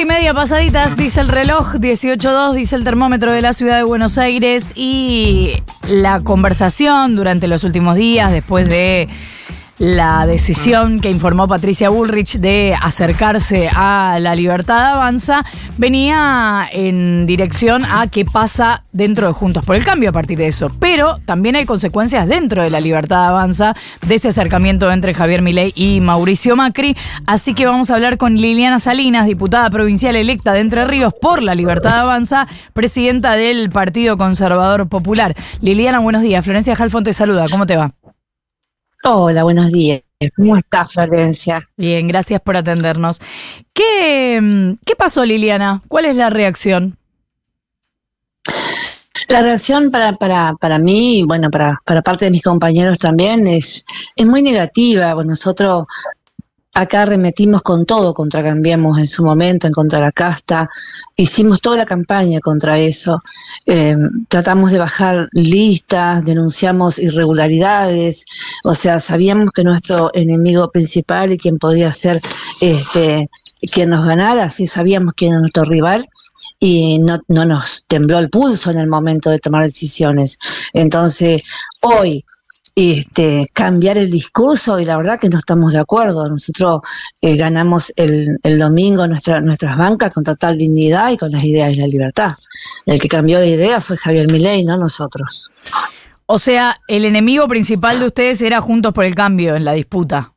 Y media pasaditas, dice el reloj, 18.2, dice el termómetro de la ciudad de Buenos Aires. Y la conversación durante los últimos días, después de la decisión que informó Patricia Bullrich de acercarse a la libertad avanza venía en dirección a qué pasa dentro de Juntos por el Cambio a partir de eso. Pero también hay consecuencias dentro de la libertad avanza de ese acercamiento entre Javier Milei y Mauricio Macri. Así que vamos a hablar con Liliana Salinas, diputada provincial electa de Entre Ríos por la libertad avanza, presidenta del Partido Conservador Popular. Liliana, buenos días. Florencia Jalfón te saluda. ¿Cómo te va? Hola, buenos días. ¿Cómo estás, Florencia? Bien, gracias por atendernos. ¿Qué, mm, qué pasó, Liliana? ¿Cuál es la reacción? La reacción para, para, para mí bueno, para, para parte de mis compañeros también es, es muy negativa. Nosotros Acá remetimos con todo contra Cambiemos en su momento, en contra la casta. Hicimos toda la campaña contra eso. Eh, tratamos de bajar listas, denunciamos irregularidades. O sea, sabíamos que nuestro enemigo principal y quien podía ser este, quien nos ganara, sí sabíamos quién era nuestro rival y no, no nos tembló el pulso en el momento de tomar decisiones. Entonces, hoy este, cambiar el discurso y la verdad que no estamos de acuerdo. Nosotros eh, ganamos el, el domingo nuestra, nuestras bancas con total dignidad y con las ideas de la libertad. El que cambió de idea fue Javier Milei, no nosotros. O sea, el enemigo principal de ustedes era Juntos por el Cambio en la disputa.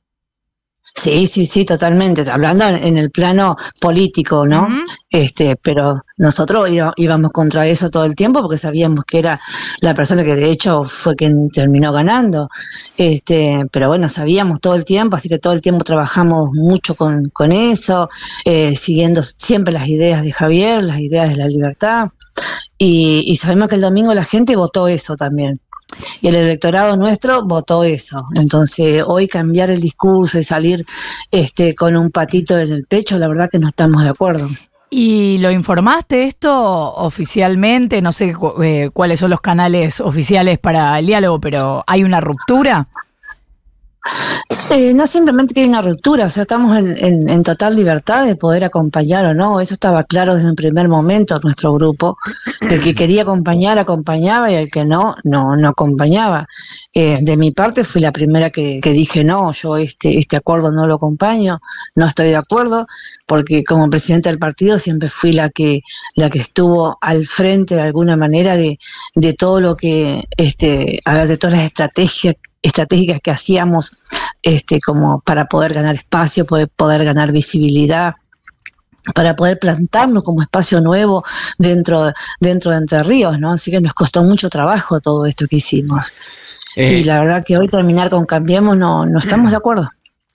Sí, sí, sí, totalmente. Hablando en el plano político, ¿no? Este, pero nosotros íbamos contra eso todo el tiempo porque sabíamos que era la persona que de hecho fue quien terminó ganando. Este, pero bueno, sabíamos todo el tiempo, así que todo el tiempo trabajamos mucho con, con eso, eh, siguiendo siempre las ideas de Javier, las ideas de la libertad. Y, y sabemos que el domingo la gente votó eso también. Y el electorado nuestro votó eso. Entonces, hoy cambiar el discurso y salir este, con un patito en el pecho, la verdad que no estamos de acuerdo. ¿Y lo informaste esto oficialmente? No sé eh, cuáles son los canales oficiales para el diálogo, pero ¿hay una ruptura? Eh, no simplemente que hay una ruptura, o sea, estamos en, total libertad de poder acompañar o no, eso estaba claro desde el primer momento nuestro grupo, el que quería acompañar acompañaba y el que no, no, no acompañaba. Eh, de mi parte fui la primera que, dije no, yo este, este acuerdo no lo acompaño, no estoy de acuerdo, porque como presidenta del partido siempre fui la que, la que estuvo al frente de alguna manera de, de todo lo que, este, a ver, de todas las estrategias estratégicas que hacíamos este, como para poder ganar espacio, poder, poder ganar visibilidad para poder plantarnos como espacio nuevo dentro, dentro de Entre Ríos, ¿no? Así que nos costó mucho trabajo todo esto que hicimos. Eh, y la verdad que hoy terminar con Cambiemos no, no estamos de acuerdo.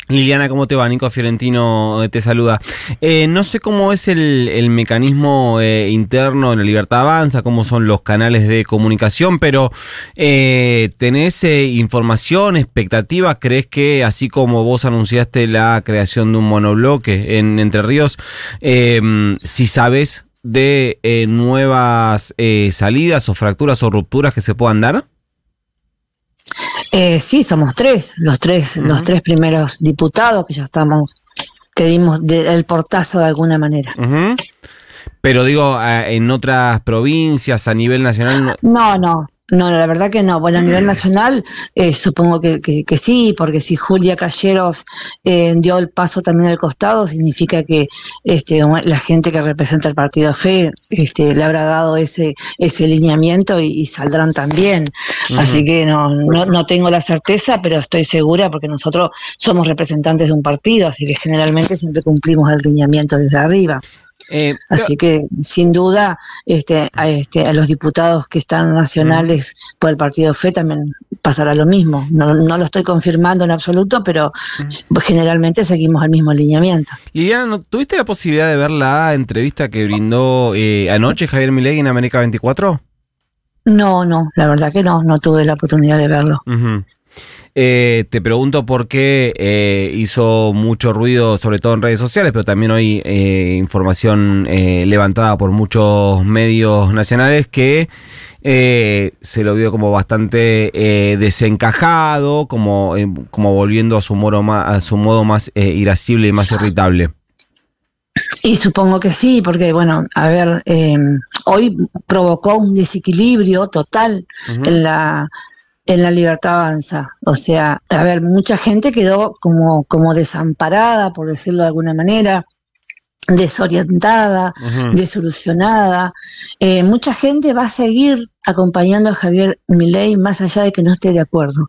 Liliana, ¿cómo te va? Nico Fiorentino eh, te saluda. Eh, no sé cómo es el, mecanismo eh, interno en la Libertad Avanza, cómo son los canales de comunicación, pero ¿tenés información, expectativas? ¿Crees que así como vos anunciaste la creación de un monobloque en Entre Ríos, si sabes de nuevas salidas o fracturas o rupturas que se puedan dar? Eh, sí, somos tres, los tres, los tres primeros diputados que ya estamos, que dimos el portazo de alguna manera. Pero digo, en otras provincias, a nivel nacional. No, no, no, la verdad que no. Bueno, a nivel nacional eh, supongo que, que, sí, porque si Julia Calleros eh, dio el paso también al costado, significa que este, la gente que representa el partido FE este, le habrá dado ese, ese lineamiento y, saldrán también. Así que no, no, no tengo la certeza, pero estoy segura porque nosotros somos representantes de un partido, así que generalmente siempre cumplimos el lineamiento desde arriba. Eh, Así que, sin duda, este, a, este, a los diputados que están nacionales por el partido FE también pasará lo mismo. No, no lo estoy confirmando en absoluto, pero generalmente seguimos el mismo alineamiento. Liliana, ¿tuviste la posibilidad de ver la entrevista que brindó eh, anoche Javier Milei en América 24? No, no, la verdad que no, no tuve la oportunidad de verlo. Eh, te pregunto por qué eh, hizo mucho ruido, sobre todo en redes sociales, pero también hoy eh, información levantada por muchos medios nacionales que se lo vio como bastante desencajado, como, como volviendo a su, modo más, a su modo más irascible y más irritable. Y supongo que sí, porque bueno, a ver, hoy provocó un desequilibrio total en la en la libertad avanza. O sea, a ver, mucha gente quedó como, como desamparada, por decirlo de alguna manera desorientada, desolucionada. Eh, mucha gente va a seguir acompañando a Javier Milei más allá de que no esté de acuerdo.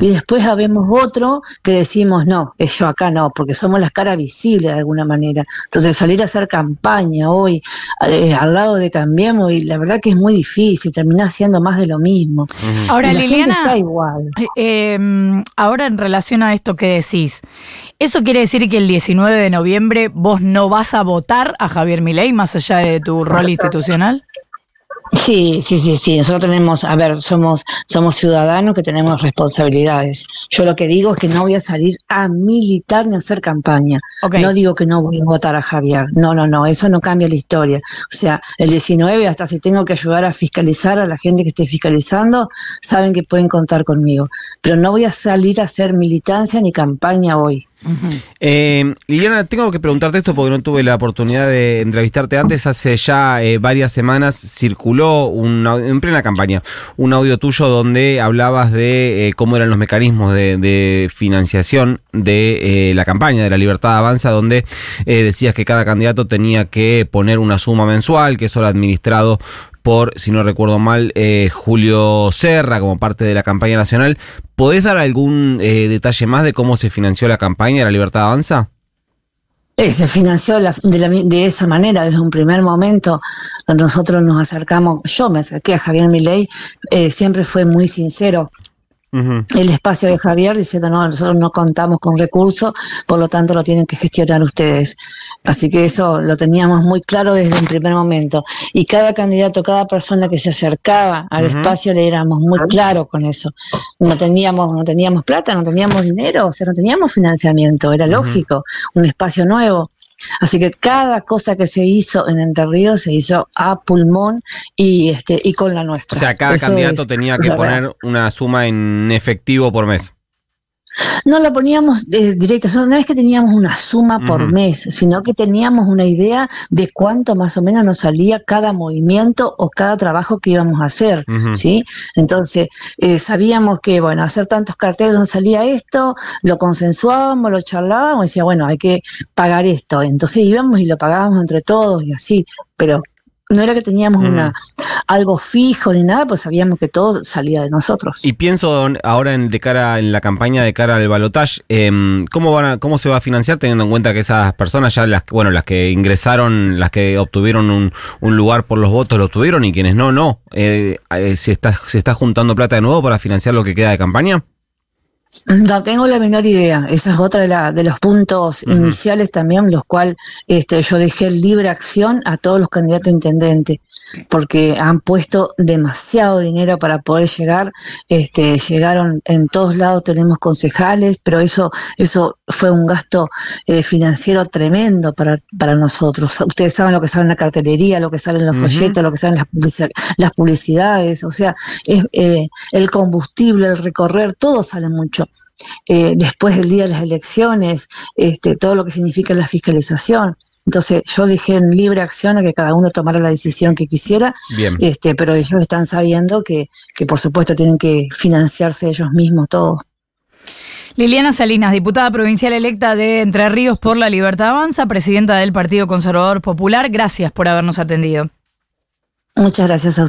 Y después habemos otro que decimos, no, es yo acá no, porque somos la cara visible de alguna manera. Entonces salir a hacer campaña hoy eh, al lado de Cambiemos, y la verdad que es muy difícil, termina siendo más de lo mismo. Ahora, Liliana, está igual. Eh, em, ahora en relación a esto que decís, ¿eso quiere decir que el 19 de noviembre vos no vas a votar a Javier Milei más allá de tu rol institucional? Sí, sí, sí, sí. Nosotros tenemos, a ver, somos, somos ciudadanos que tenemos responsabilidades. Yo lo que digo es que no voy a salir a militar ni a hacer campaña. No digo que no voy a votar a Javier. No, no, no. Eso no cambia la historia. O sea, el 19, hasta si tengo que ayudar a fiscalizar a la gente que esté fiscalizando, saben que pueden contar conmigo. Pero no voy a salir a hacer militancia ni campaña hoy. Eh, Liliana, tengo que preguntarte esto porque no tuve la oportunidad de entrevistarte antes. Hace ya eh, varias semanas circuló en plena campaña un audio tuyo donde hablabas de eh, cómo eran los mecanismos de, financiación de la campaña de la Libertad Avanza, donde decías que cada candidato tenía que poner una suma mensual, que eso era administrado por, si no recuerdo mal, eh, Julio Serra como parte de la campaña nacional. ¿Podés dar algún eh, detalle más de cómo se financió la campaña de la Libertad Avanza? Eh, se financió de, esa manera desde un primer momento. Nosotros nos acercamos, yo me acerqué a Javier Milei, siempre fue muy sincero el espacio de Javier diciendo, no, nosotros no contamos con recursos, por lo tanto lo tienen que gestionar ustedes. Así que eso lo teníamos muy claro desde un primer momento. Y cada candidato, cada persona que se acercaba al espacio le éramos muy claros con eso. No teníamos, no teníamos plata, no teníamos dinero, o sea, no teníamos financiamiento, era lógico, un espacio nuevo. Así que cada cosa que se hizo en Entre Ríos se hizo a pulmón y este y con la nuestra. O sea, cada candidato tenía que poner una suma en efectivo por mes. No lo poníamos de directo, no es que teníamos una suma por mes, sino que teníamos una idea de cuánto más o menos nos salía cada movimiento o cada trabajo que íbamos a hacer, ¿sí? Entonces, eh, sabíamos que, bueno, hacer tantos carteles nos salía esto, lo consensuábamos, lo charlábamos y decía, bueno, hay que pagar esto. Entonces íbamos y lo pagábamos entre todos y así, pero no era que teníamos una algo fijo ni nada, pues sabíamos que todo salía de nosotros. Y pienso ahora en de cara en la campaña de cara al balotaje, eh, ¿cómo van a, cómo se va a financiar teniendo en cuenta que esas personas ya las bueno las que ingresaron, las que obtuvieron un, un lugar por los votos lo obtuvieron y quienes no no, eh, eh, se está se está juntando plata de nuevo para financiar lo que queda de campaña. No tengo la menor idea. Esa es otra de, la, de los puntos iniciales también, los cuales este, yo dejé libre acción a todos los candidatos a intendente, porque han puesto demasiado dinero para poder llegar. Este, llegaron en todos lados, tenemos concejales, pero eso, eso fue un gasto eh, financiero tremendo para, para nosotros. Ustedes saben lo que sale en la cartelería, lo que sale en los folletos, lo que salen las, las publicidades, o sea, es, eh, el combustible, el recorrer, todo sale mucho. Eh, después del día de las elecciones, este, todo lo que significa la fiscalización. Entonces yo dejé en libre acción a que cada uno tomara la decisión que quisiera, Este, pero ellos están sabiendo que, que por supuesto tienen que financiarse ellos mismos todos. Liliana Salinas, diputada provincial electa de Entre Ríos por la Libertad Avanza, presidenta del Partido Conservador Popular, gracias por habernos atendido. Muchas gracias a